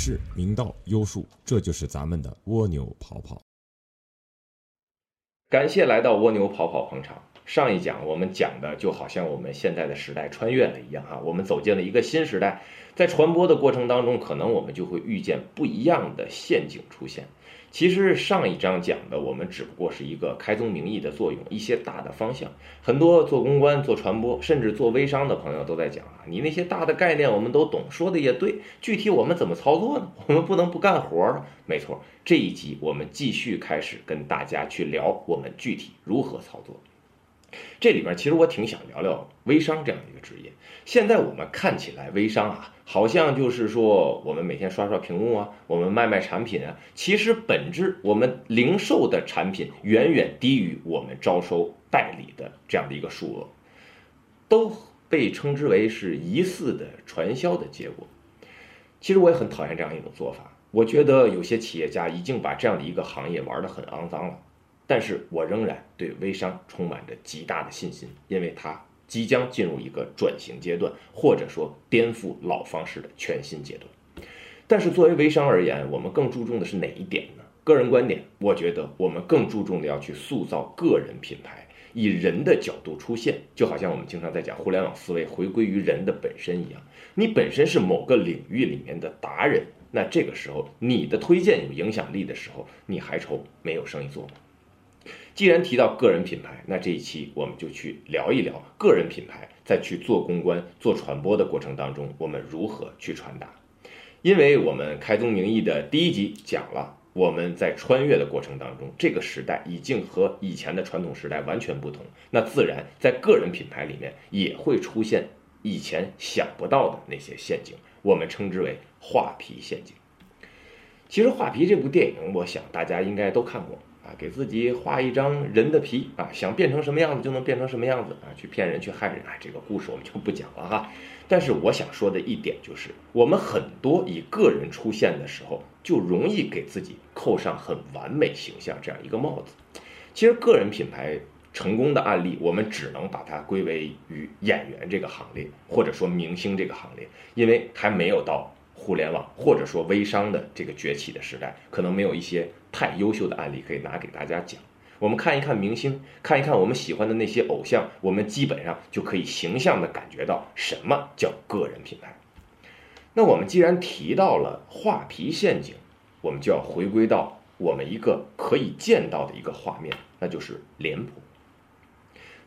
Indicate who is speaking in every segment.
Speaker 1: 是、明道、优术，这就是咱们的蜗牛跑跑。
Speaker 2: 感谢来到蜗牛跑跑捧场。上一讲我们讲的就好像我们现在的时代穿越了一样哈，我们走进了一个新时代，在传播的过程当中，可能我们就会遇见不一样的陷阱出现。其实上一章讲的，我们只不过是一个开宗明义的作用，一些大的方向。很多做公关、做传播，甚至做微商的朋友都在讲啊，你那些大的概念我们都懂，说的也对，具体我们怎么操作呢？我们不能不干活儿。没错，这一集我们继续开始跟大家去聊我们具体如何操作。这里边其实我挺想聊聊微商这样的一个职业。现在我们看起来微商啊，好像就是说我们每天刷刷屏幕啊，我们卖卖产品啊。其实本质我们零售的产品远远低于我们招收代理的这样的一个数额，都被称之为是疑似的传销的结果。其实我也很讨厌这样一种做法。我觉得有些企业家已经把这样的一个行业玩得很肮脏了。但是我仍然对微商充满着极大的信心，因为它即将进入一个转型阶段，或者说颠覆老方式的全新阶段。但是作为微商而言，我们更注重的是哪一点呢？个人观点，我觉得我们更注重的要去塑造个人品牌，以人的角度出现，就好像我们经常在讲互联网思维回归于人的本身一样。你本身是某个领域里面的达人，那这个时候你的推荐有影响力的时候，你还愁没有生意做吗？既然提到个人品牌，那这一期我们就去聊一聊个人品牌在去做公关、做传播的过程当中，我们如何去传达。因为我们开宗明义的第一集讲了，我们在穿越的过程当中，这个时代已经和以前的传统时代完全不同，那自然在个人品牌里面也会出现以前想不到的那些陷阱，我们称之为画皮陷阱。其实《画皮》这部电影，我想大家应该都看过。啊给自己画一张人的皮啊，想变成什么样子就能变成什么样子啊，去骗人去害人啊，这个故事我们就不讲了哈。但是我想说的一点就是，我们很多以个人出现的时候，就容易给自己扣上很完美形象这样一个帽子。其实个人品牌成功的案例，我们只能把它归为于演员这个行列，或者说明星这个行列，因为还没有到。互联网或者说微商的这个崛起的时代，可能没有一些太优秀的案例可以拿给大家讲。我们看一看明星，看一看我们喜欢的那些偶像，我们基本上就可以形象的感觉到什么叫个人品牌。那我们既然提到了画皮陷阱，我们就要回归到我们一个可以见到的一个画面，那就是脸谱。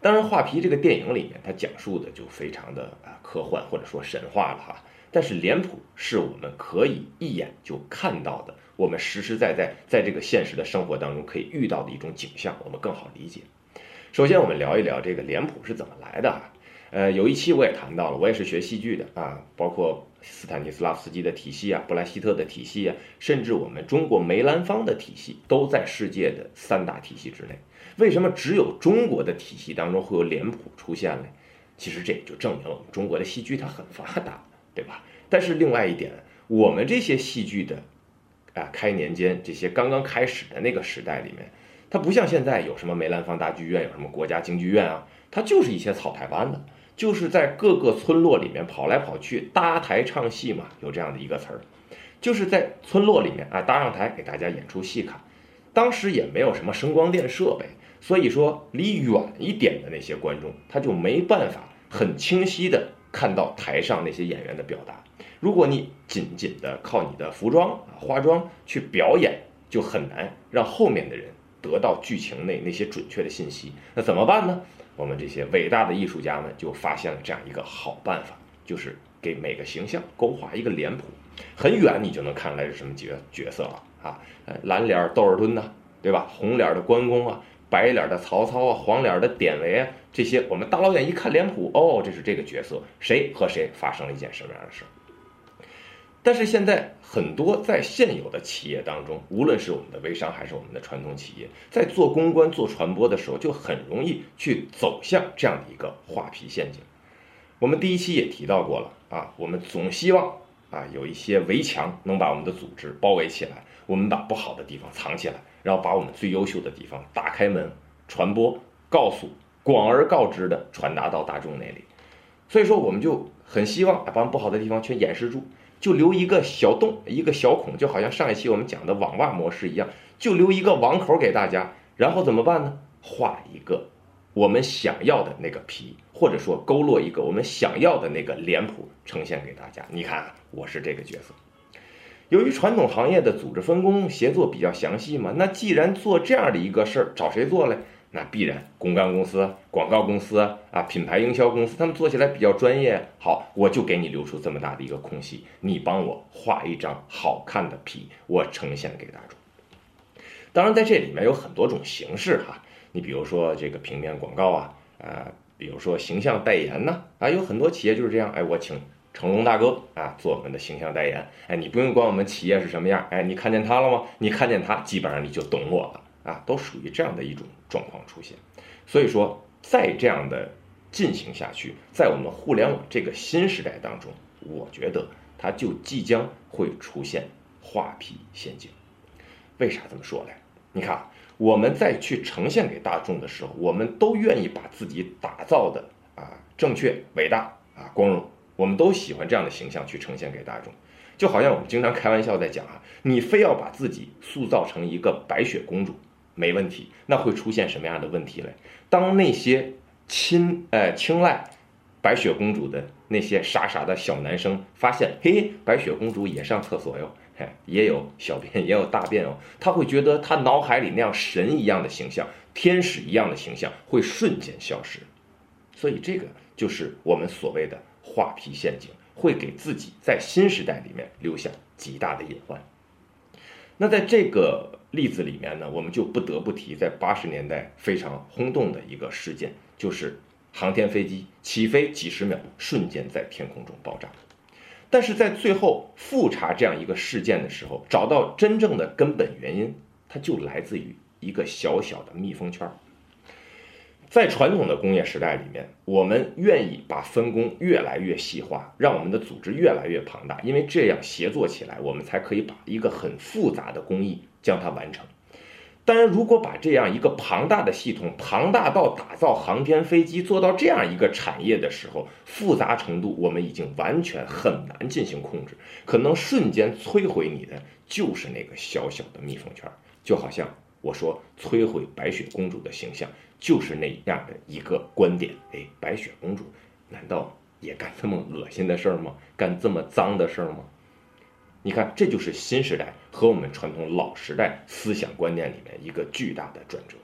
Speaker 2: 当然，画皮这个电影里面，它讲述的就非常的啊科幻或者说神话了哈。但是脸谱是我们可以一眼就看到的，我们实实在在在这个现实的生活当中可以遇到的一种景象，我们更好理解。首先，我们聊一聊这个脸谱是怎么来的啊？呃，有一期我也谈到了，我也是学戏剧的啊，包括斯坦尼斯拉夫斯基的体系啊，布莱希特的体系啊，甚至我们中国梅兰芳的体系，都在世界的三大体系之内。为什么只有中国的体系当中会有脸谱出现呢？其实这也就证明了我们中国的戏剧它很发达。对吧？但是另外一点，我们这些戏剧的，啊，开年间这些刚刚开始的那个时代里面，它不像现在有什么梅兰芳大剧院，有什么国家京剧院啊，它就是一些草台班子，就是在各个村落里面跑来跑去搭台唱戏嘛，有这样的一个词儿，就是在村落里面啊搭上台给大家演出戏看。当时也没有什么声光电设备，所以说离远一点的那些观众他就没办法很清晰的。看到台上那些演员的表达，如果你仅仅的靠你的服装啊化妆去表演，就很难让后面的人得到剧情内那些准确的信息。那怎么办呢？我们这些伟大的艺术家们就发现了这样一个好办法，就是给每个形象勾画一个脸谱，很远你就能看出来是什么角角色了啊。呃，蓝脸窦尔敦呐，对吧？红脸的关公啊。白脸的曹操啊，黄脸的典韦啊，这些我们大老远一看脸谱，哦，这是这个角色，谁和谁发生了一件什么样的事儿？但是现在很多在现有的企业当中，无论是我们的微商还是我们的传统企业，在做公关、做传播的时候，就很容易去走向这样的一个画皮陷阱。我们第一期也提到过了啊，我们总希望啊有一些围墙能把我们的组织包围起来，我们把不好的地方藏起来。然后把我们最优秀的地方打开门，传播，告诉，广而告之的传达到大众那里。所以说，我们就很希望把不好的地方全掩饰住，就留一个小洞，一个小孔，就好像上一期我们讲的网袜模式一样，就留一个网口给大家。然后怎么办呢？画一个我们想要的那个皮，或者说勾勒一个我们想要的那个脸谱，呈现给大家。你看，我是这个角色。由于传统行业的组织分工协作比较详细嘛，那既然做这样的一个事儿，找谁做嘞？那必然公关公司、广告公司啊、品牌营销公司，他们做起来比较专业。好，我就给你留出这么大的一个空隙，你帮我画一张好看的皮，我呈现给大众。当然，在这里面有很多种形式哈，你比如说这个平面广告啊，啊，比如说形象代言呢，啊，有很多企业就是这样，哎，我请。成龙大哥啊，做我们的形象代言，哎，你不用管我们企业是什么样，哎，你看见他了吗？你看见他，基本上你就懂我了啊，都属于这样的一种状况出现。所以说，在这样的进行下去，在我们互联网这个新时代当中，我觉得它就即将会出现画皮陷阱。为啥这么说呢？你看，我们在去呈现给大众的时候，我们都愿意把自己打造的啊正确、伟大啊光荣。我们都喜欢这样的形象去呈现给大众，就好像我们经常开玩笑在讲啊，你非要把自己塑造成一个白雪公主，没问题，那会出现什么样的问题嘞？当那些亲呃青睐白雪公主的那些傻傻的小男生发现，嘿，白雪公主也上厕所哟，嘿，也有小便也有大便哦，他会觉得他脑海里那样神一样的形象、天使一样的形象会瞬间消失，所以这个就是我们所谓的。画皮陷阱会给自己在新时代里面留下极大的隐患。那在这个例子里面呢，我们就不得不提在八十年代非常轰动的一个事件，就是航天飞机起飞几十秒，瞬间在天空中爆炸。但是在最后复查这样一个事件的时候，找到真正的根本原因，它就来自于一个小小的密封圈儿。在传统的工业时代里面，我们愿意把分工越来越细化，让我们的组织越来越庞大，因为这样协作起来，我们才可以把一个很复杂的工艺将它完成。当然，如果把这样一个庞大的系统，庞大到打造航天飞机做到这样一个产业的时候，复杂程度我们已经完全很难进行控制，可能瞬间摧毁你的就是那个小小的密封圈，就好像。我说摧毁白雪公主的形象就是那样的一个观点。哎，白雪公主难道也干这么恶心的事儿吗？干这么脏的事儿吗？你看，这就是新时代和我们传统老时代思想观念里面一个巨大的转折。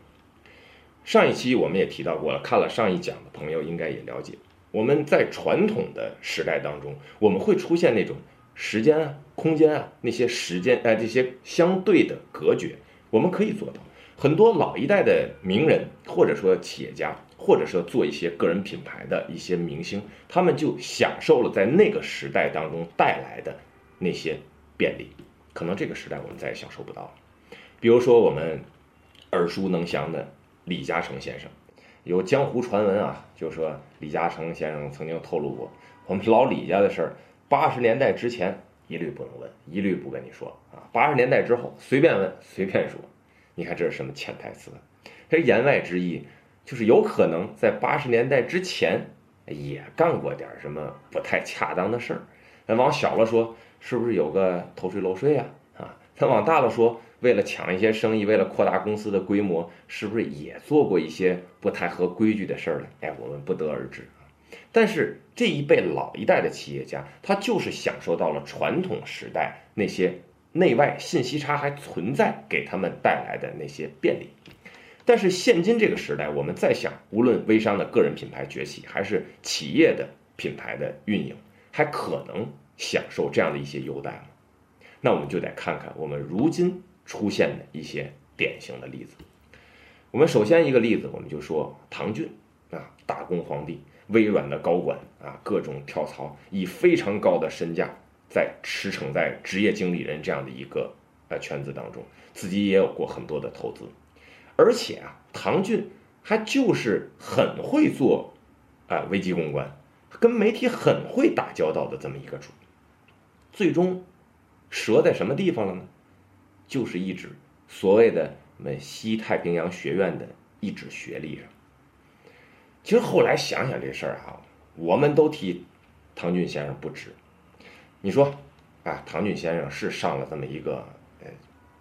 Speaker 2: 上一期我们也提到过了，看了上一讲的朋友应该也了解，我们在传统的时代当中，我们会出现那种时间啊、空间啊那些时间哎这些相对的隔绝。我们可以做到，很多老一代的名人，或者说企业家，或者说做一些个人品牌的一些明星，他们就享受了在那个时代当中带来的那些便利，可能这个时代我们再也享受不到了。比如说我们耳熟能详的李嘉诚先生，有江湖传闻啊，就说李嘉诚先生曾经透露过，我们老李家的事儿，八十年代之前。一律不能问，一律不跟你说啊！八十年代之后随便问，随便说。你看这是什么潜台词？这言外之意就是有可能在八十年代之前也干过点什么不太恰当的事儿。那往小了说，是不是有个偷税漏税啊？啊，咱往大了说，为了抢一些生意，为了扩大公司的规模，是不是也做过一些不太合规矩的事儿呢？哎，我们不得而知。但是这一辈老一代的企业家，他就是享受到了传统时代那些内外信息差还存在给他们带来的那些便利。但是现今这个时代，我们再想，无论微商的个人品牌崛起，还是企业的品牌的运营，还可能享受这样的一些优待吗？那我们就得看看我们如今出现的一些典型的例子。我们首先一个例子，我们就说唐骏啊，大公皇帝。微软的高管啊，各种跳槽，以非常高的身价在驰骋在职业经理人这样的一个呃圈子当中，自己也有过很多的投资，而且啊，唐骏还就是很会做啊危机公关，跟媒体很会打交道的这么一个主，最终折在什么地方了呢？就是一纸所谓的我们西太平洋学院的一纸学历上。其实后来想想这事儿哈，我们都替唐骏先生不值。你说啊，唐骏先生是上了这么一个呃，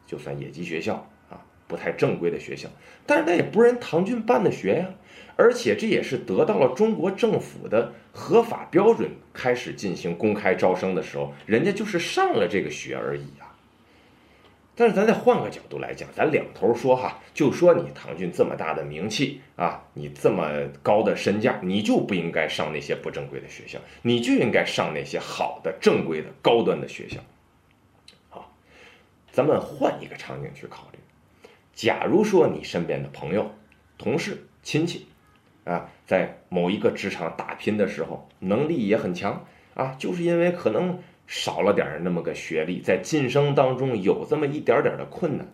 Speaker 2: 就算野鸡学校啊，不太正规的学校，但是那也不是人唐骏办的学呀，而且这也是得到了中国政府的合法标准，开始进行公开招生的时候，人家就是上了这个学而已啊。但是咱再换个角度来讲，咱两头说哈，就说你唐骏这么大的名气啊，你这么高的身价，你就不应该上那些不正规的学校，你就应该上那些好的、正规的、高端的学校。好，咱们换一个场景去考虑，假如说你身边的朋友、同事、亲戚啊，在某一个职场打拼的时候，能力也很强啊，就是因为可能。少了点那么个学历，在晋升当中有这么一点点的困难，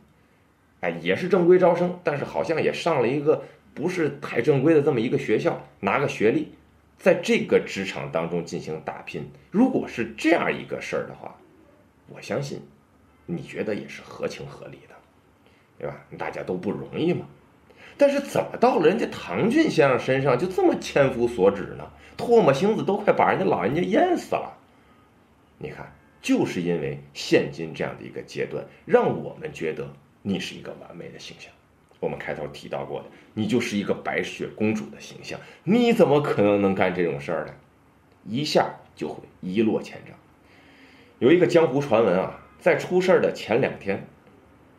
Speaker 2: 哎，也是正规招生，但是好像也上了一个不是太正规的这么一个学校，拿个学历，在这个职场当中进行打拼。如果是这样一个事儿的话，我相信，你觉得也是合情合理的，对吧？大家都不容易嘛。但是怎么到了人家唐骏先生身上就这么千夫所指呢？唾沫星子都快把人家老人家淹死了。你看，就是因为现今这样的一个阶段，让我们觉得你是一个完美的形象。我们开头提到过的，你就是一个白雪公主的形象，你怎么可能能干这种事儿呢？一下就会一落千丈。有一个江湖传闻啊，在出事儿的前两天，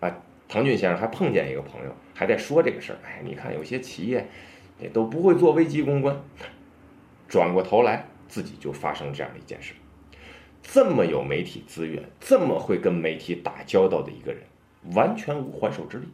Speaker 2: 啊，唐骏先生还碰见一个朋友，还在说这个事儿。哎，你看有些企业，也都不会做危机公关，转过头来自己就发生这样的一件事。这么有媒体资源，这么会跟媒体打交道的一个人，完全无还手之力。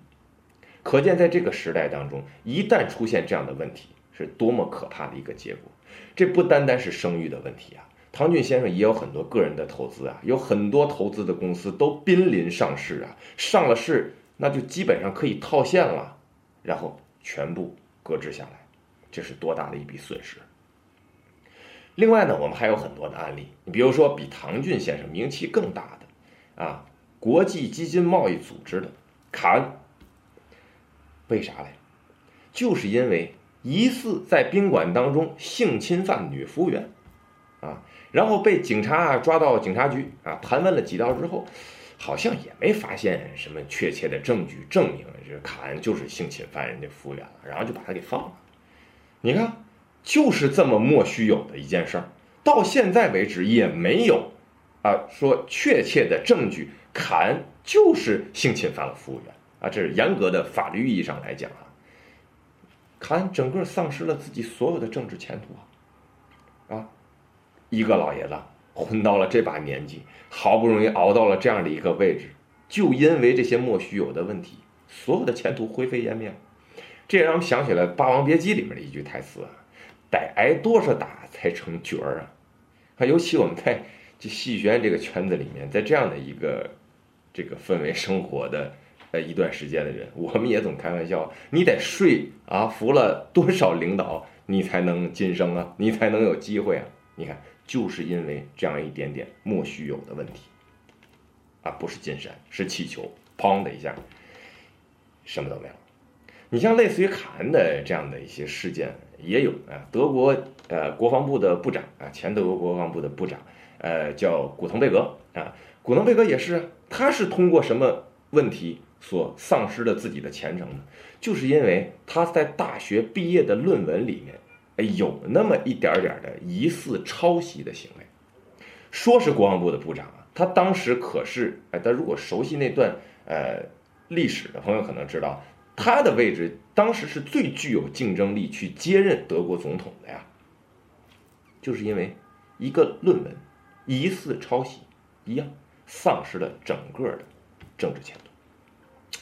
Speaker 2: 可见，在这个时代当中，一旦出现这样的问题，是多么可怕的一个结果。这不单单是声誉的问题啊，唐骏先生也有很多个人的投资啊，有很多投资的公司都濒临上市啊，上了市那就基本上可以套现了，然后全部搁置下来，这是多大的一笔损失！另外呢，我们还有很多的案例。你比如说，比唐骏先生名气更大的，啊，国际基金贸易组织的卡恩，为啥嘞？就是因为疑似在宾馆当中性侵犯女服务员，啊，然后被警察抓到警察局啊盘问了几道之后，好像也没发现什么确切的证据证明这卡恩就是性侵犯人家服务员了，然后就把他给放了。你看。就是这么莫须有的一件事儿，到现在为止也没有，啊，说确切的证据，卡恩就是性侵犯了服务员。啊，这是严格的法律意义上来讲啊，卡恩整个丧失了自己所有的政治前途啊，啊，一个老爷子混到了这把年纪，好不容易熬到了这样的一个位置，就因为这些莫须有的问题，所有的前途灰飞烟灭，这也让我想起了《霸王别姬》里面的一句台词啊。得挨多少打才成角儿啊？啊，尤其我们在这戏剧学院这个圈子里面，在这样的一个这个氛围生活的呃一段时间的人，我们也总开玩笑，你得睡啊，服了多少领导，你才能晋升啊，你才能有机会啊？你看，就是因为这样一点点莫须有的问题啊，不是金山，是气球，砰的一下，什么都没有。你像类似于卡恩的这样的一些事件。也有啊，德国呃国防部的部长啊，前德国国防部的部长，呃叫古腾贝格啊，古腾贝格也是，他是通过什么问题所丧失了自己的前程呢？就是因为他在大学毕业的论文里面，哎有那么一点点的疑似抄袭的行为，说是国防部的部长啊，他当时可是哎，他如果熟悉那段呃历史的朋友可能知道。他的位置当时是最具有竞争力去接任德国总统的呀，就是因为一个论文疑似抄袭一样，丧失了整个的政治前途。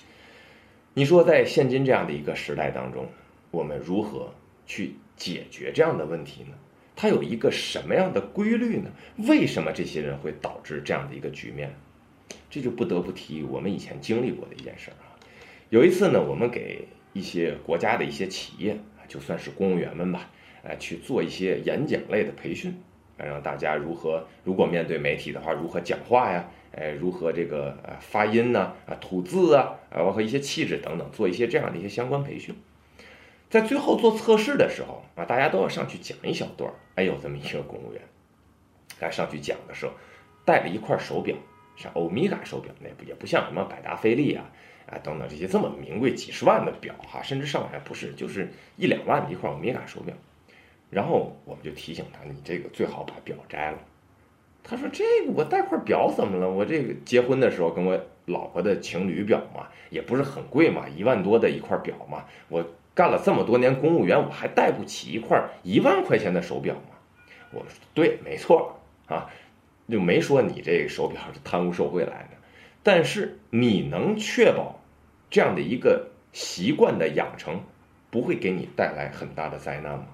Speaker 2: 你说在现今这样的一个时代当中，我们如何去解决这样的问题呢？它有一个什么样的规律呢？为什么这些人会导致这样的一个局面？这就不得不提我们以前经历过的一件事啊。有一次呢，我们给一些国家的一些企业，就算是公务员们吧，呃，去做一些演讲类的培训，让大家如何如果面对媒体的话，如何讲话呀，呃，如何这个呃发音呢，啊，吐字啊，包括一些气质等等，做一些这样的一些相关培训。在最后做测试的时候啊，大家都要上去讲一小段儿。哎，有这么一个公务员，他上去讲的时候，戴了一块手表，是欧米伽手表，那不也不像什么百达翡丽啊啊等等这些这么名贵几十万的表哈，甚至上海不是就是一两万的一块欧米伽手表。然后我们就提醒他，你这个最好把表摘了。他说：“这个我戴块表怎么了？我这个结婚的时候跟我老婆的情侣表嘛，也不是很贵嘛，一万多的一块表嘛。我干了这么多年公务员，我还戴不起一块一万块钱的手表吗？”我说：“对，没错啊，就没说你这手表是贪污受贿来的。但是你能确保这样的一个习惯的养成不会给你带来很大的灾难吗？”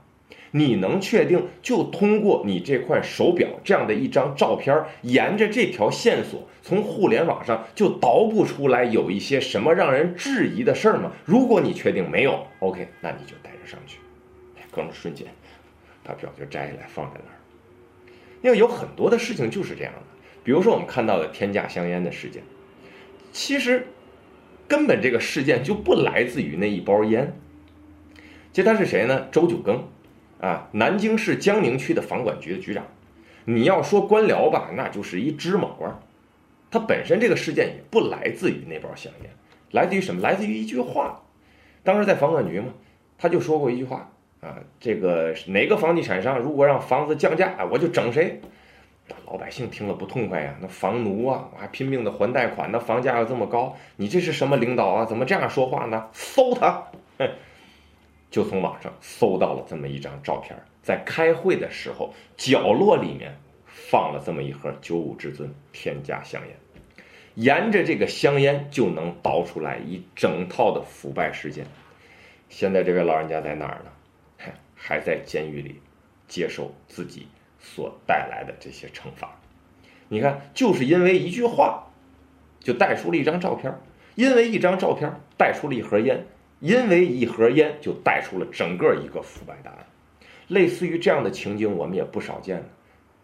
Speaker 2: 你能确定就通过你这块手表这样的一张照片，沿着这条线索从互联网上就倒不出来有一些什么让人质疑的事儿吗？如果你确定没有，OK，那你就带着上去。哥们瞬间把表就摘下来放在那儿。因为有很多的事情就是这样的，比如说我们看到的天价香烟的事件，其实根本这个事件就不来自于那一包烟。其实他是谁呢？周九庚。啊，南京市江宁区的房管局的局长，你要说官僚吧，那就是一芝麻官。他本身这个事件也不来自于那包香烟，来自于什么？来自于一句话。当时在房管局嘛，他就说过一句话啊，这个哪个房地产商如果让房子降价，我就整谁。老百姓听了不痛快呀，那房奴啊，我还拼命的还贷款，那房价又这么高，你这是什么领导啊？怎么这样说话呢？搜他！哼 就从网上搜到了这么一张照片，在开会的时候，角落里面放了这么一盒九五至尊天价香烟，沿着这个香烟就能倒出来一整套的腐败事件。现在这位老人家在哪儿呢？还在监狱里接受自己所带来的这些惩罚。你看，就是因为一句话，就带出了一张照片，因为一张照片带出了一盒烟。因为一盒烟就带出了整个一个腐败大案，类似于这样的情景我们也不少见呢。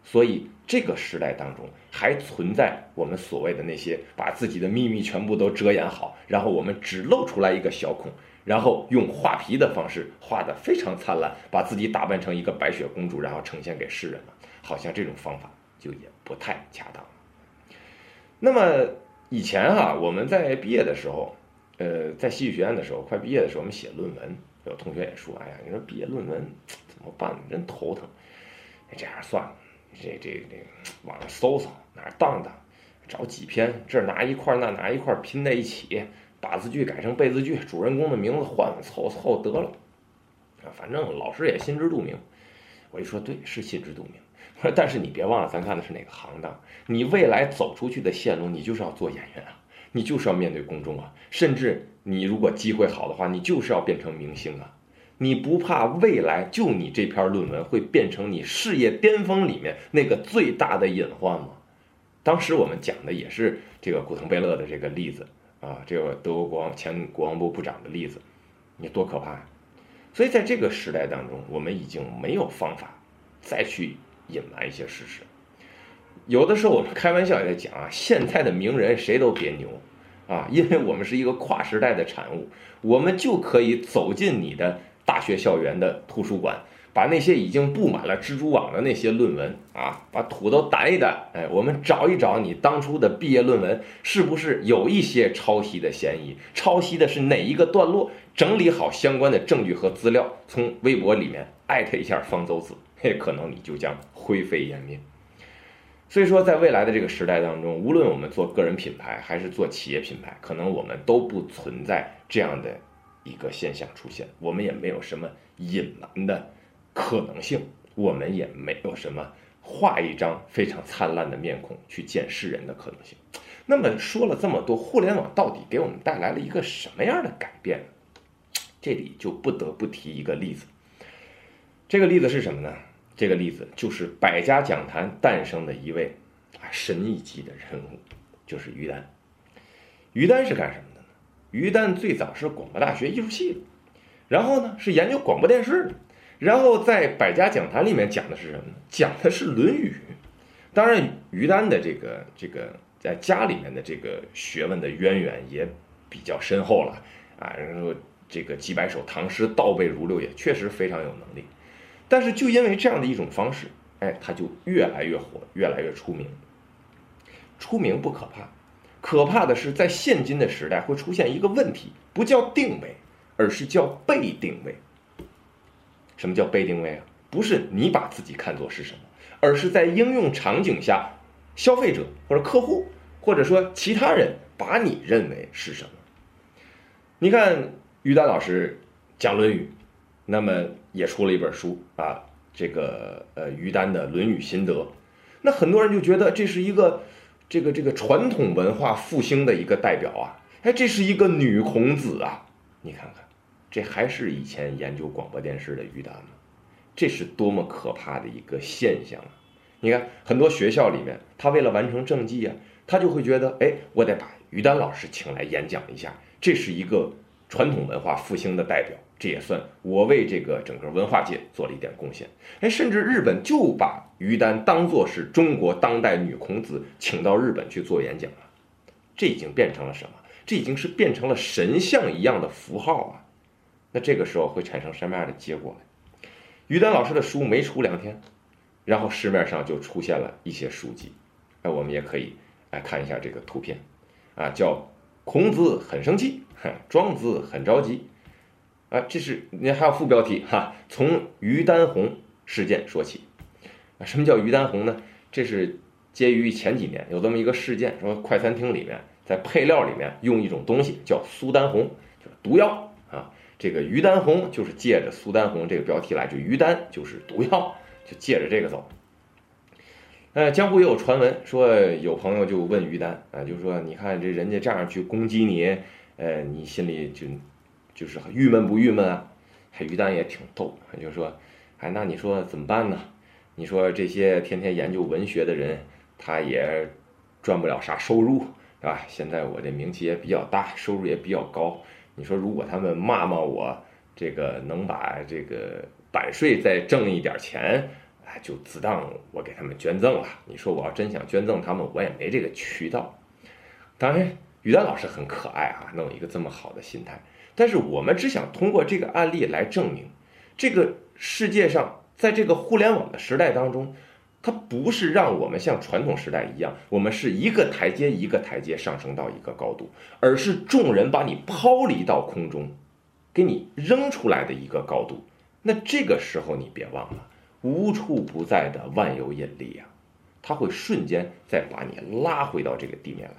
Speaker 2: 所以这个时代当中还存在我们所谓的那些把自己的秘密全部都遮掩好，然后我们只露出来一个小孔，然后用画皮的方式画得非常灿烂，把自己打扮成一个白雪公主，然后呈现给世人了。好像这种方法就也不太恰当。那么以前哈我们在毕业的时候。呃，在戏剧学院的时候，快毕业的时候，我们写论文，有同学也说：“哎呀，你说毕业论文怎么办？真头疼。”这样算了，这这这，网上搜搜，哪儿荡荡，找几篇，这拿一块，那拿一块，拼在一起，把字句改成被字句，主人公的名字换换，凑凑得了。啊，反正老师也心知肚明。我一说对，是心知肚明。但是你别忘了，咱看的是哪个行当？你未来走出去的线路，你就是要做演员啊。你就是要面对公众啊，甚至你如果机会好的话，你就是要变成明星啊！你不怕未来就你这篇论文会变成你事业巅峰里面那个最大的隐患吗？当时我们讲的也是这个古腾贝勒的这个例子啊，这个德国国王前国防部部长的例子，你多可怕呀！所以在这个时代当中，我们已经没有方法再去隐瞒一些事实。有的时候我们开玩笑也在讲啊，现在的名人谁都别牛，啊，因为我们是一个跨时代的产物，我们就可以走进你的大学校园的图书馆，把那些已经布满了蜘蛛网的那些论文啊，把土都掸一掸，哎，我们找一找你当初的毕业论文是不是有一些抄袭的嫌疑，抄袭的是哪一个段落，整理好相关的证据和资料，从微博里面艾特一下方舟子，嘿，可能你就将灰飞烟灭。所以说，在未来的这个时代当中，无论我们做个人品牌还是做企业品牌，可能我们都不存在这样的一个现象出现，我们也没有什么隐瞒的可能性，我们也没有什么画一张非常灿烂的面孔去见世人的可能性。那么说了这么多，互联网到底给我们带来了一个什么样的改变？这里就不得不提一个例子，这个例子是什么呢？这个例子就是百家讲坛诞生的一位啊神一级的人物，就是于丹。于丹是干什么的呢？于丹最早是广播大学艺术系的，然后呢是研究广播电视的，然后在百家讲坛里面讲的是什么呢？讲的是《论语》。当然，于丹的这个这个在家里面的这个学问的渊源也比较深厚了啊，然后这个几百首唐诗倒背如流，也确实非常有能力。但是就因为这样的一种方式，哎，他就越来越火，越来越出名。出名不可怕，可怕的是在现今的时代会出现一个问题，不叫定位，而是叫被定位。什么叫被定位啊？不是你把自己看作是什么，而是在应用场景下，消费者或者客户或者说其他人把你认为是什么？你看于丹老师讲《论语》，那么也出了一本书啊，这个呃于丹的《论语心得》，那很多人就觉得这是一个这个这个传统文化复兴的一个代表啊，哎，这是一个女孔子啊，你看看，这还是以前研究广播电视的于丹吗？这是多么可怕的一个现象啊！你看，很多学校里面，他为了完成政绩啊，他就会觉得，哎，我得把于丹老师请来演讲一下，这是一个传统文化复兴的代表，这也算我为这个整个文化界做了一点贡献。哎，甚至日本就把于丹当做是中国当代女孔子，请到日本去做演讲了。这已经变成了什么？这已经是变成了神像一样的符号啊！那这个时候会产生什么样的结果呢？于丹老师的书没出两天，然后市面上就出现了一些书籍，哎，我们也可以来看一下这个图片，啊，叫孔子很生气，庄子很着急，啊，这是你还有副标题哈，从于丹红事件说起，啊，什么叫于丹红呢？这是介于前几年有这么一个事件，说快餐厅里面在配料里面用一种东西叫苏丹红，就是毒药。这个于丹红就是借着苏丹红这个标题来，就于丹就是毒药，就借着这个走。呃，江湖也有传闻说，有朋友就问于丹啊，就说你看这人家这样去攻击你，呃，你心里就就是郁闷不郁闷啊？还于丹也挺逗，就说，哎，那你说怎么办呢？你说这些天天研究文学的人，他也赚不了啥收入，是吧？现在我这名气也比较大，收入也比较高。你说，如果他们骂骂我，这个能把这个版税再挣一点钱，哎，就自当我给他们捐赠了。你说我要真想捐赠他们，我也没这个渠道。当然，于丹老师很可爱啊，弄一个这么好的心态。但是我们只想通过这个案例来证明，这个世界上，在这个互联网的时代当中。它不是让我们像传统时代一样，我们是一个台阶一个台阶上升到一个高度，而是众人把你抛离到空中，给你扔出来的一个高度。那这个时候你别忘了，无处不在的万有引力呀，它会瞬间再把你拉回到这个地面来。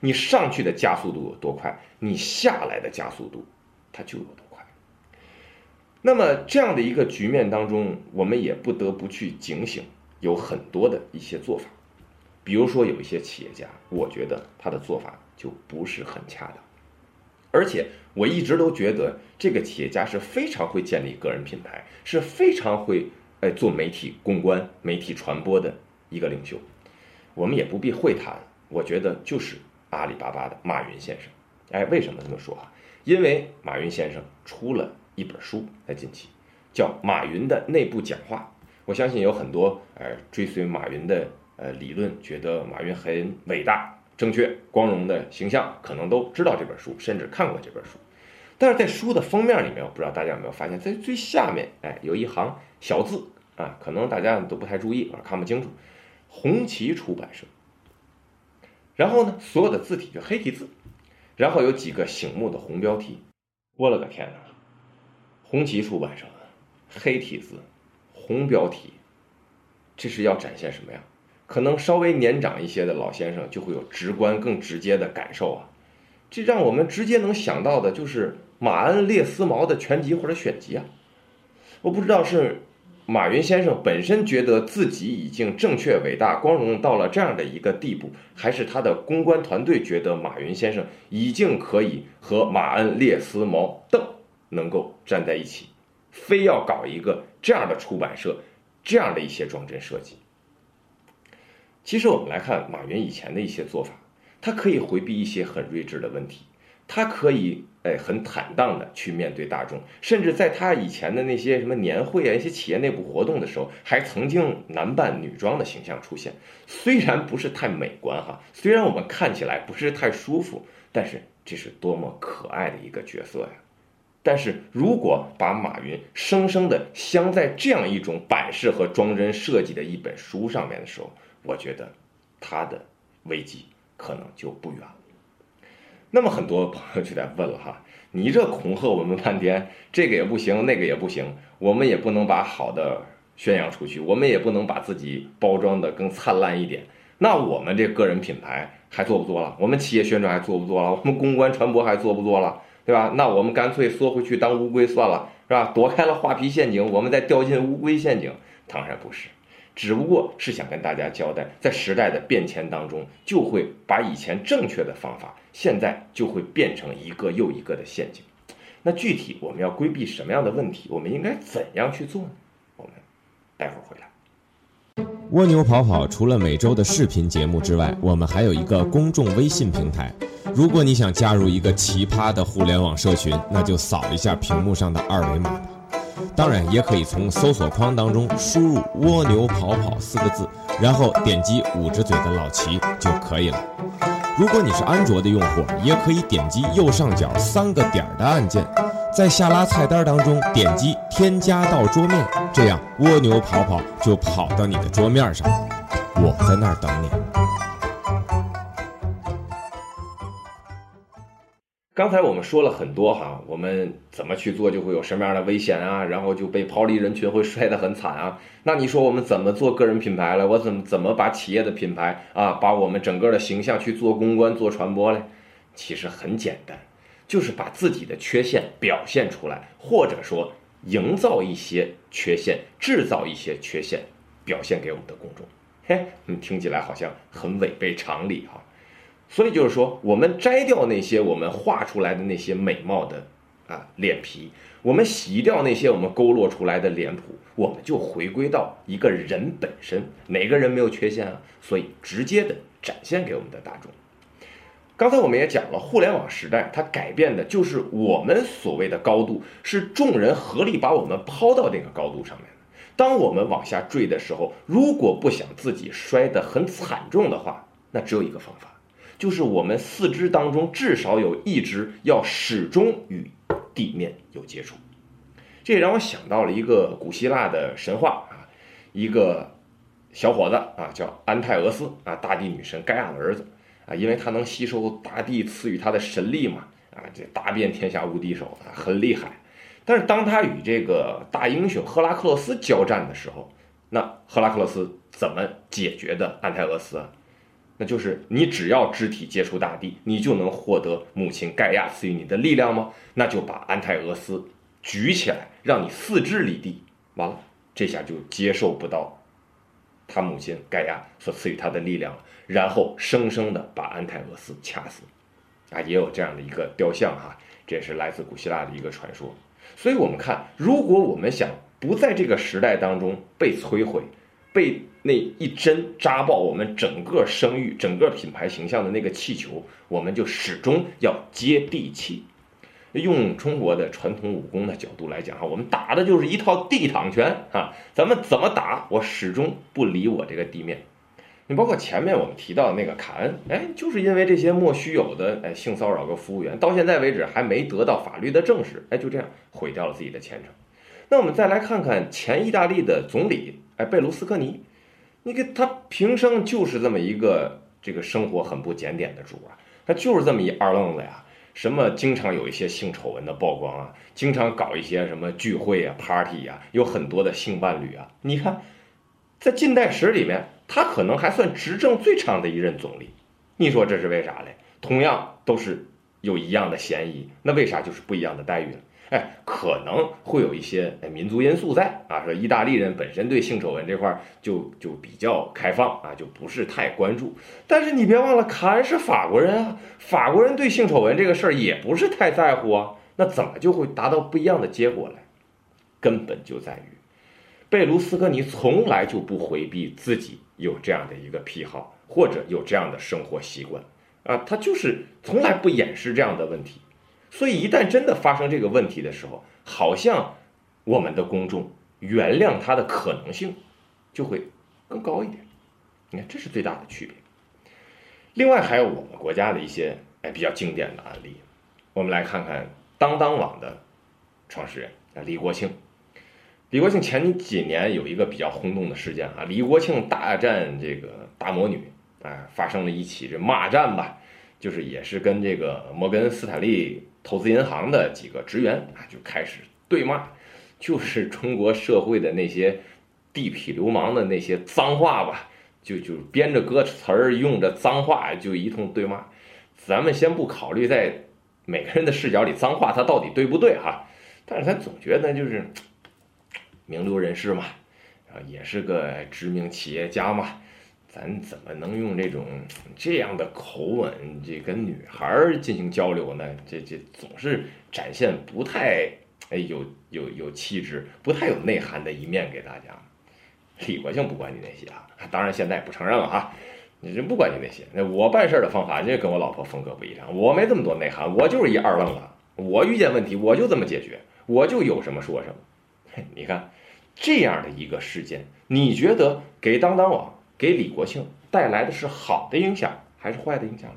Speaker 2: 你上去的加速度有多快，你下来的加速度它就有多快。那么这样的一个局面当中，我们也不得不去警醒。有很多的一些做法，比如说有一些企业家，我觉得他的做法就不是很恰当，而且我一直都觉得这个企业家是非常会建立个人品牌，是非常会哎做媒体公关、媒体传播的一个领袖。我们也不必会谈，我觉得就是阿里巴巴的马云先生。哎，为什么这么说啊？因为马云先生出了一本书，在近期叫《马云的内部讲话》。我相信有很多呃追随马云的呃理论，觉得马云很伟大、正确、光荣的形象，可能都知道这本书，甚至看过这本书。但是在书的封面里面，我不知道大家有没有发现，在最下面哎有一行小字啊，可能大家都不太注意啊，看不清楚。红旗出版社。然后呢，所有的字体就黑体字，然后有几个醒目的红标题。我了个天哪！红旗出版社，黑体字。红标题，这是要展现什么呀？可能稍微年长一些的老先生就会有直观、更直接的感受啊。这让我们直接能想到的就是马恩列斯毛的全集或者选集啊。我不知道是马云先生本身觉得自己已经正确、伟大、光荣到了这样的一个地步，还是他的公关团队觉得马云先生已经可以和马恩列斯毛邓能够站在一起。非要搞一个这样的出版社，这样的一些装帧设计。其实我们来看马云以前的一些做法，他可以回避一些很睿智的问题，他可以哎很坦荡的去面对大众，甚至在他以前的那些什么年会啊、一些企业内部活动的时候，还曾经男扮女装的形象出现。虽然不是太美观哈，虽然我们看起来不是太舒服，但是这是多么可爱的一个角色呀！但是如果把马云生生的镶在这样一种版式和装帧设计的一本书上面的时候，我觉得他的危机可能就不远了。那么很多朋友就在问了哈，你这恐吓我们半天，这个也不行，那个也不行，我们也不能把好的宣扬出去，我们也不能把自己包装的更灿烂一点，那我们这个人品牌还做不做了？我们企业宣传还做不做了？我们公关传播还做不做了？对吧？那我们干脆缩回去当乌龟算了，是吧？躲开了画皮陷阱，我们再掉进乌龟陷阱？当然不是。只不过是想跟大家交代，在时代的变迁当中，就会把以前正确的方法，现在就会变成一个又一个的陷阱。那具体我们要规避什么样的问题？我们应该怎样去做呢？我们待会儿回来。
Speaker 1: 蜗牛跑跑除了每周的视频节目之外，我们还有一个公众微信平台。如果你想加入一个奇葩的互联网社群，那就扫一下屏幕上的二维码吧。当然，也可以从搜索框当中输入“蜗牛跑跑”四个字，然后点击捂着嘴的老齐就可以了。如果你是安卓的用户，也可以点击右上角三个点儿的按键，在下拉菜单当中点击“添加到桌面”，这样蜗牛跑跑就跑到你的桌面上，我在那儿等你。
Speaker 2: 刚才我们说了很多哈，我们怎么去做就会有什么样的危险啊，然后就被抛离人群会摔得很惨啊。那你说我们怎么做个人品牌了？我怎么怎么把企业的品牌啊，把我们整个的形象去做公关、做传播嘞？其实很简单，就是把自己的缺陷表现出来，或者说营造一些缺陷，制造一些缺陷，表现给我们的公众。嘿，你，听起来好像很违背常理哈。所以就是说，我们摘掉那些我们画出来的那些美貌的啊脸皮，我们洗掉那些我们勾勒出来的脸谱，我们就回归到一个人本身。哪个人没有缺陷啊？所以直接的展现给我们的大众。刚才我们也讲了，互联网时代它改变的就是我们所谓的高度，是众人合力把我们抛到那个高度上面当我们往下坠的时候，如果不想自己摔得很惨重的话，那只有一个方法。就是我们四肢当中至少有一只要始终与地面有接触，这也让我想到了一个古希腊的神话啊，一个小伙子啊叫安泰俄斯啊，大地女神盖亚的儿子啊，因为他能吸收大地赐予他的神力嘛啊，这大遍天下无敌手啊，很厉害。但是当他与这个大英雄赫拉克勒斯交战的时候，那赫拉克勒斯怎么解决的安泰俄斯？那就是你只要肢体接触大地，你就能获得母亲盖亚赐予你的力量吗？那就把安泰俄斯举起来，让你四肢离地。完了，这下就接受不到他母亲盖亚所赐予他的力量。然后生生的把安泰俄斯掐死。啊，也有这样的一个雕像哈，这也是来自古希腊的一个传说。所以我们看，如果我们想不在这个时代当中被摧毁。被那一针扎爆我们整个声誉、整个品牌形象的那个气球，我们就始终要接地气。用中国的传统武功的角度来讲哈，我们打的就是一套地躺拳啊！咱们怎么打，我始终不理我这个地面。你包括前面我们提到的那个卡恩，哎，就是因为这些莫须有的哎性骚扰个服务员，到现在为止还没得到法律的证实，哎，就这样毁掉了自己的前程。那我们再来看看前意大利的总理。哎，贝卢斯科尼，你给他平生就是这么一个这个生活很不检点的主啊，他就是这么一二愣子呀，什么经常有一些性丑闻的曝光啊，经常搞一些什么聚会啊、party 呀，有很多的性伴侣啊。你看，在近代史里面，他可能还算执政最长的一任总理。你说这是为啥嘞？同样都是有一样的嫌疑，那为啥就是不一样的待遇呢？哎，可能会有一些民族因素在啊，说意大利人本身对性丑闻这块就就比较开放啊，就不是太关注。但是你别忘了，卡恩是法国人啊，法国人对性丑闻这个事儿也不是太在乎啊，那怎么就会达到不一样的结果来？根本就在于贝卢斯科尼从来就不回避自己有这样的一个癖好或者有这样的生活习惯啊，他就是从来不掩饰这样的问题。所以，一旦真的发生这个问题的时候，好像我们的公众原谅他的可能性就会更高一点。你看，这是最大的区别。另外，还有我们国家的一些哎比较经典的案例，我们来看看当当网的创始人啊李国庆。李国庆前几年有一个比较轰动的事件啊，李国庆大战这个大魔女啊，发生了一起这骂战吧，就是也是跟这个摩根斯坦利投资银行的几个职员啊就开始对骂，就是中国社会的那些地痞流氓的那些脏话吧，就就编着歌词儿，用着脏话就一通对骂。咱们先不考虑在每个人的视角里脏话它到底对不对哈，但是咱总觉得就是名流人士嘛，啊也是个知名企业家嘛。咱怎么能用这种这样的口吻，这跟女孩进行交流呢？这这总是展现不太哎有有有气质、不太有内涵的一面给大家。李国庆不管你那些啊，当然现在不承认了哈。你这不管你那些，那我办事的方法，这跟我老婆风格不一样。我没这么多内涵，我就是一二愣子。我遇见问题，我就这么解决，我就有什么说什么。你看这样的一个事件，你觉得给当当网？给李国庆带来的是好的影响还是坏的影响呢？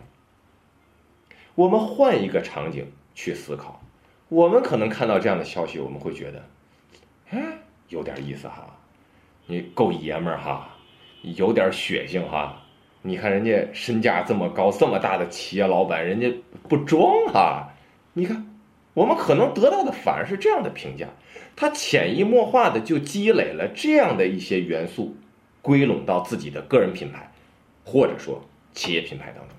Speaker 2: 我们换一个场景去思考，我们可能看到这样的消息，我们会觉得，哎，有点意思哈，你够爷们儿哈，有点血性哈。你看人家身价这么高，这么大的企业老板，人家不装哈。你看，我们可能得到的反而是这样的评价，他潜移默化的就积累了这样的一些元素。归拢到自己的个人品牌，或者说企业品牌当中。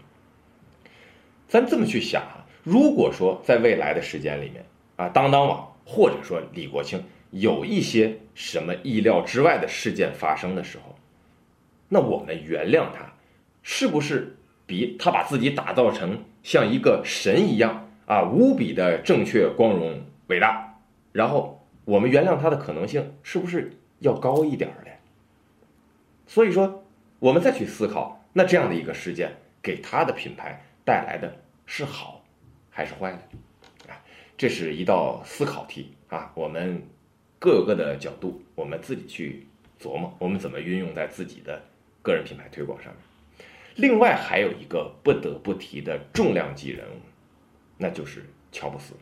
Speaker 2: 咱这么去想啊，如果说在未来的时间里面啊，当当网或者说李国庆有一些什么意料之外的事件发生的时候，那我们原谅他，是不是比他把自己打造成像一个神一样啊，无比的正确、光荣、伟大，然后我们原谅他的可能性是不是要高一点儿嘞？所以说，我们再去思考，那这样的一个事件给他的品牌带来的是好还是坏呢？啊，这是一道思考题啊，我们各个的角度，我们自己去琢磨，我们怎么运用在自己的个人品牌推广上面。另外还有一个不得不提的重量级人物，那就是乔布斯。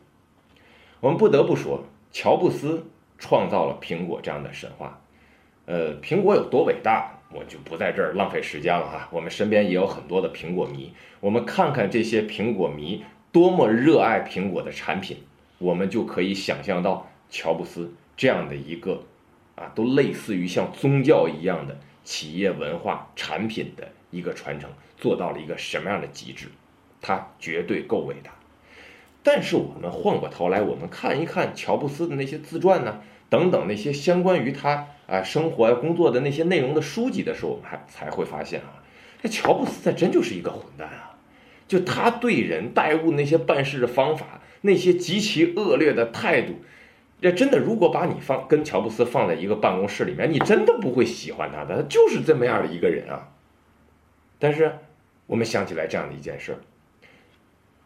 Speaker 2: 我们不得不说，乔布斯创造了苹果这样的神话。呃，苹果有多伟大？我就不在这儿浪费时间了哈。我们身边也有很多的苹果迷，我们看看这些苹果迷多么热爱苹果的产品，我们就可以想象到乔布斯这样的一个，啊，都类似于像宗教一样的企业文化产品的一个传承，做到了一个什么样的极致，他绝对够伟大。但是我们换过头来，我们看一看乔布斯的那些自传呢，等等那些相关于他。啊，生活啊、工作的那些内容的书籍的时候，我们还才会发现啊，这乔布斯他真就是一个混蛋啊！就他对人待物那些办事的方法，那些极其恶劣的态度，这真的，如果把你放跟乔布斯放在一个办公室里面，你真的不会喜欢他的，他就是这么样的一个人啊。但是我们想起来这样的一件事儿，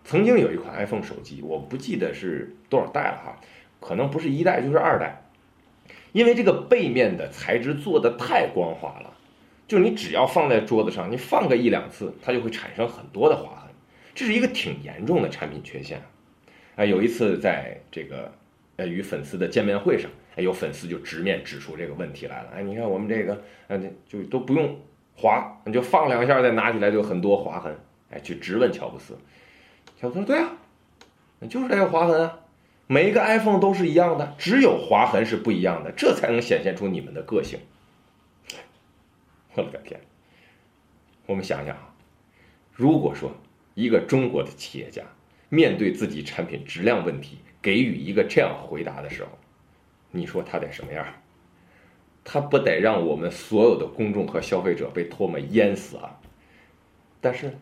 Speaker 2: 曾经有一款 iPhone 手机，我不记得是多少代了哈，可能不是一代就是二代。因为这个背面的材质做的太光滑了，就你只要放在桌子上，你放个一两次，它就会产生很多的划痕，这是一个挺严重的产品缺陷。啊，有一次在这个呃与粉丝的见面会上，哎，有粉丝就直面指出这个问题来了。哎，你看我们这个，嗯，就都不用划，你就放两下再拿起来就很多划痕。哎，去质问乔布斯，乔布斯说：“对啊，就是这个划痕啊。”每一个 iPhone 都是一样的，只有划痕是不一样的，这才能显现出你们的个性。我的个天！我们想想啊，如果说一个中国的企业家面对自己产品质量问题给予一个这样回答的时候，你说他得什么样？他不得让我们所有的公众和消费者被唾沫淹死啊！但是，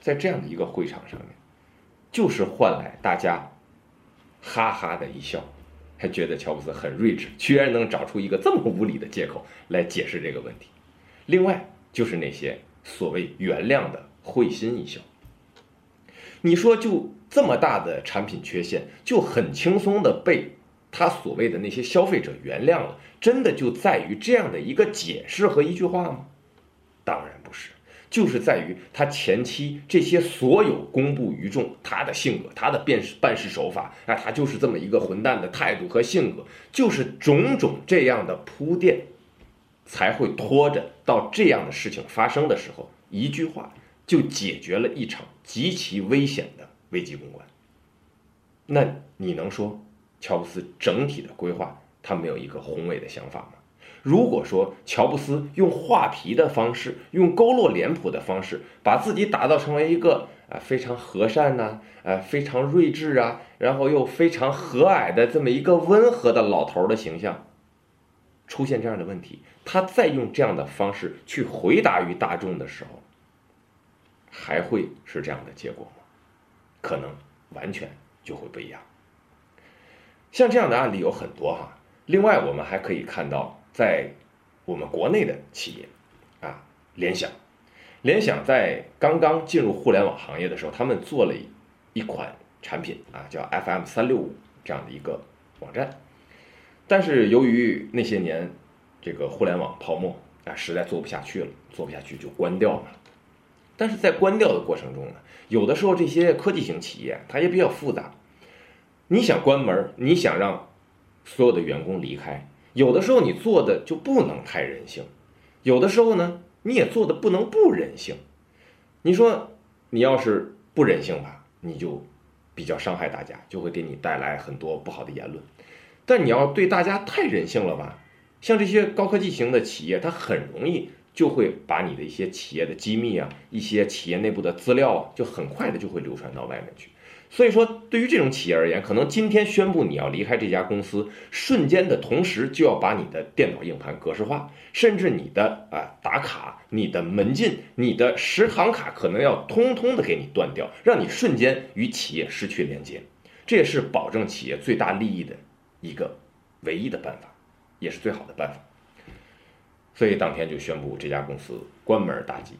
Speaker 2: 在这样的一个会场上面，就是换来大家。哈哈的一笑，还觉得乔布斯很睿智，居然能找出一个这么无理的借口来解释这个问题。另外，就是那些所谓原谅的会心一笑。你说，就这么大的产品缺陷，就很轻松的被他所谓的那些消费者原谅了，真的就在于这样的一个解释和一句话吗？当然不是。就是在于他前期这些所有公布于众，他的性格，他的辨识办事手法，啊，他就是这么一个混蛋的态度和性格，就是种种这样的铺垫，才会拖着到这样的事情发生的时候，一句话就解决了一场极其危险的危机公关。那你能说乔布斯整体的规划他没有一个宏伟的想法吗？如果说乔布斯用画皮的方式，用勾勒脸谱的方式，把自己打造成为一个啊非常和善呐，呃非常睿智啊，然后又非常和蔼的这么一个温和的老头的形象，出现这样的问题，他再用这样的方式去回答于大众的时候，还会是这样的结果吗？可能完全就会不一样。像这样的案例有很多哈。另外，我们还可以看到，在我们国内的企业啊，联想，联想在刚刚进入互联网行业的时候，他们做了一款产品啊，叫 FM 三六五这样的一个网站。但是由于那些年这个互联网泡沫啊，实在做不下去了，做不下去就关掉了。但是在关掉的过程中呢，有的时候这些科技型企业它也比较复杂。你想关门，你想让所有的员工离开，有的时候你做的就不能太人性，有的时候呢你也做的不能不人性。你说你要是不人性吧，你就比较伤害大家，就会给你带来很多不好的言论。但你要对大家太人性了吧？像这些高科技型的企业，它很容易就会把你的一些企业的机密啊，一些企业内部的资料啊，就很快的就会流传到外面去。所以说，对于这种企业而言，可能今天宣布你要离开这家公司，瞬间的同时就要把你的电脑硬盘格式化，甚至你的啊打卡、你的门禁、你的食堂卡，可能要通通的给你断掉，让你瞬间与企业失去连接。这也是保证企业最大利益的。一个唯一的办法，也是最好的办法。所以当天就宣布这家公司关门大吉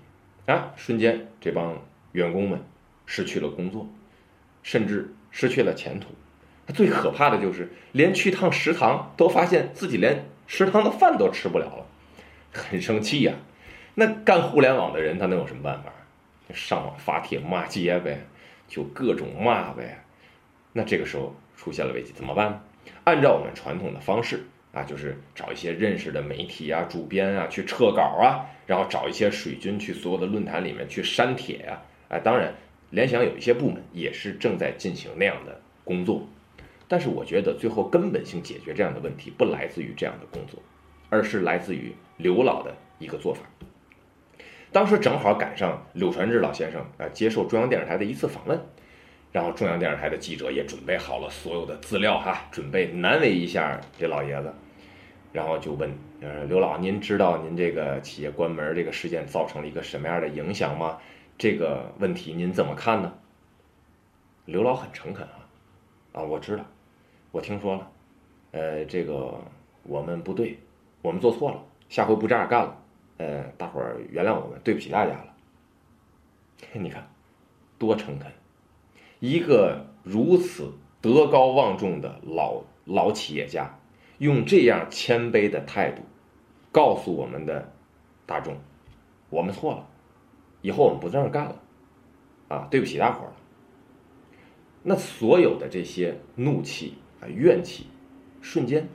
Speaker 2: 啊！瞬间这帮员工们失去了工作，甚至失去了前途。最可怕的就是连去趟食堂都发现自己连食堂的饭都吃不了了，很生气呀。那干互联网的人他能有什么办法？上网发帖骂街呗，就各种骂呗。那这个时候出现了危机，怎么办？按照我们传统的方式啊，就是找一些认识的媒体啊、主编啊去撤稿啊，然后找一些水军去所有的论坛里面去删帖呀。哎，当然，联想有一些部门也是正在进行那样的工作，但是我觉得最后根本性解决这样的问题不来自于这样的工作，而是来自于刘老的一个做法。当时正好赶上柳传志老先生啊接受中央电视台的一次访问。然后中央电视台的记者也准备好了所有的资料哈，准备难为一下这老爷子，然后就问，呃，刘老，您知道您这个企业关门这个事件造成了一个什么样的影响吗？这个问题您怎么看呢？刘老很诚恳啊，啊，我知道，我听说了，呃，这个我们不对，我们做错了，下回不这样干了，呃，大伙儿原谅我们，对不起大家了。你看，多诚恳。一个如此德高望重的老老企业家，用这样谦卑的态度，告诉我们的大众，我们错了，以后我们不在这样干了，啊，对不起大伙儿了。那所有的这些怒气啊怨气，瞬间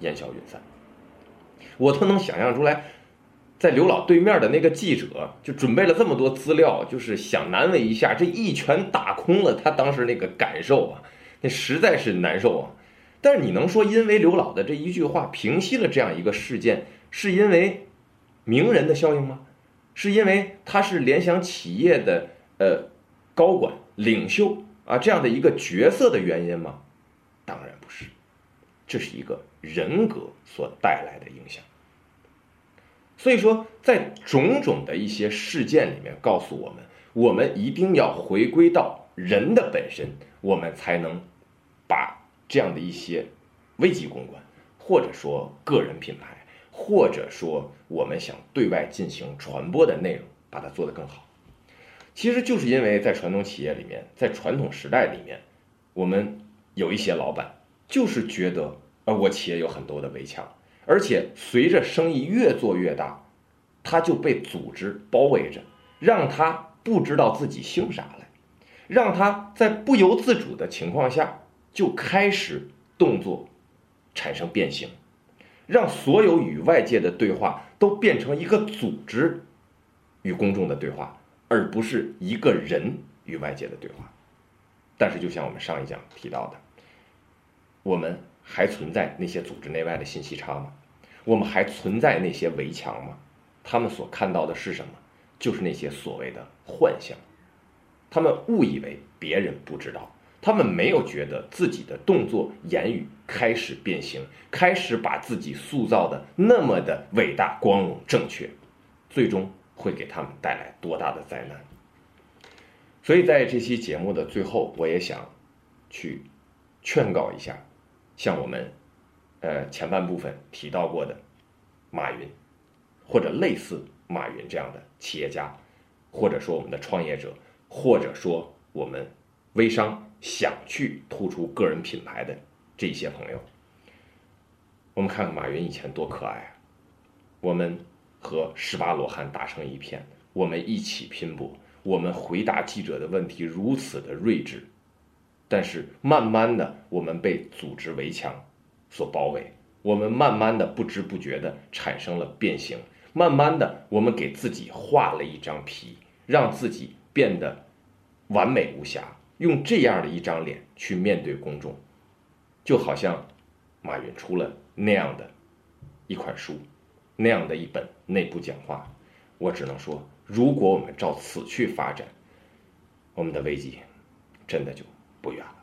Speaker 2: 烟消云散，我都能想象出来。在刘老对面的那个记者就准备了这么多资料，就是想难为一下，这一拳打空了他当时那个感受啊，那实在是难受啊。但是你能说因为刘老的这一句话平息了这样一个事件，是因为名人的效应吗？是因为他是联想企业的呃高管领袖啊这样的一个角色的原因吗？当然不是，这是一个人格所带来的影响。所以说，在种种的一些事件里面，告诉我们，我们一定要回归到人的本身，我们才能把这样的一些危机公关，或者说个人品牌，或者说我们想对外进行传播的内容，把它做得更好。其实就是因为在传统企业里面，在传统时代里面，我们有一些老板就是觉得，呃，我企业有很多的围墙。而且随着生意越做越大，他就被组织包围着，让他不知道自己姓啥了，让他在不由自主的情况下就开始动作产生变形，让所有与外界的对话都变成一个组织与公众的对话，而不是一个人与外界的对话。但是，就像我们上一讲提到的，我们还存在那些组织内外的信息差吗？我们还存在那些围墙吗？他们所看到的是什么？就是那些所谓的幻象。他们误以为别人不知道，他们没有觉得自己的动作、言语开始变形，开始把自己塑造的那么的伟大、光荣、正确，最终会给他们带来多大的灾难。所以在这期节目的最后，我也想去劝告一下，像我们呃前半部分提到过的马云，或者类似马云这样的企业家，或者说我们的创业者，或者说我们微商想去突出个人品牌的这些朋友，我们看看马云以前多可爱啊！我们和十八罗汉打成一片，我们一起拼搏。我们回答记者的问题如此的睿智，但是慢慢的，我们被组织围墙所包围，我们慢慢的不知不觉的产生了变形，慢慢的，我们给自己画了一张皮，让自己变得完美无瑕，用这样的一张脸去面对公众，就好像马云出了那样的一款书，那样的一本内部讲话，我只能说。如果我们照此去发展，我们的危机真的就不远了。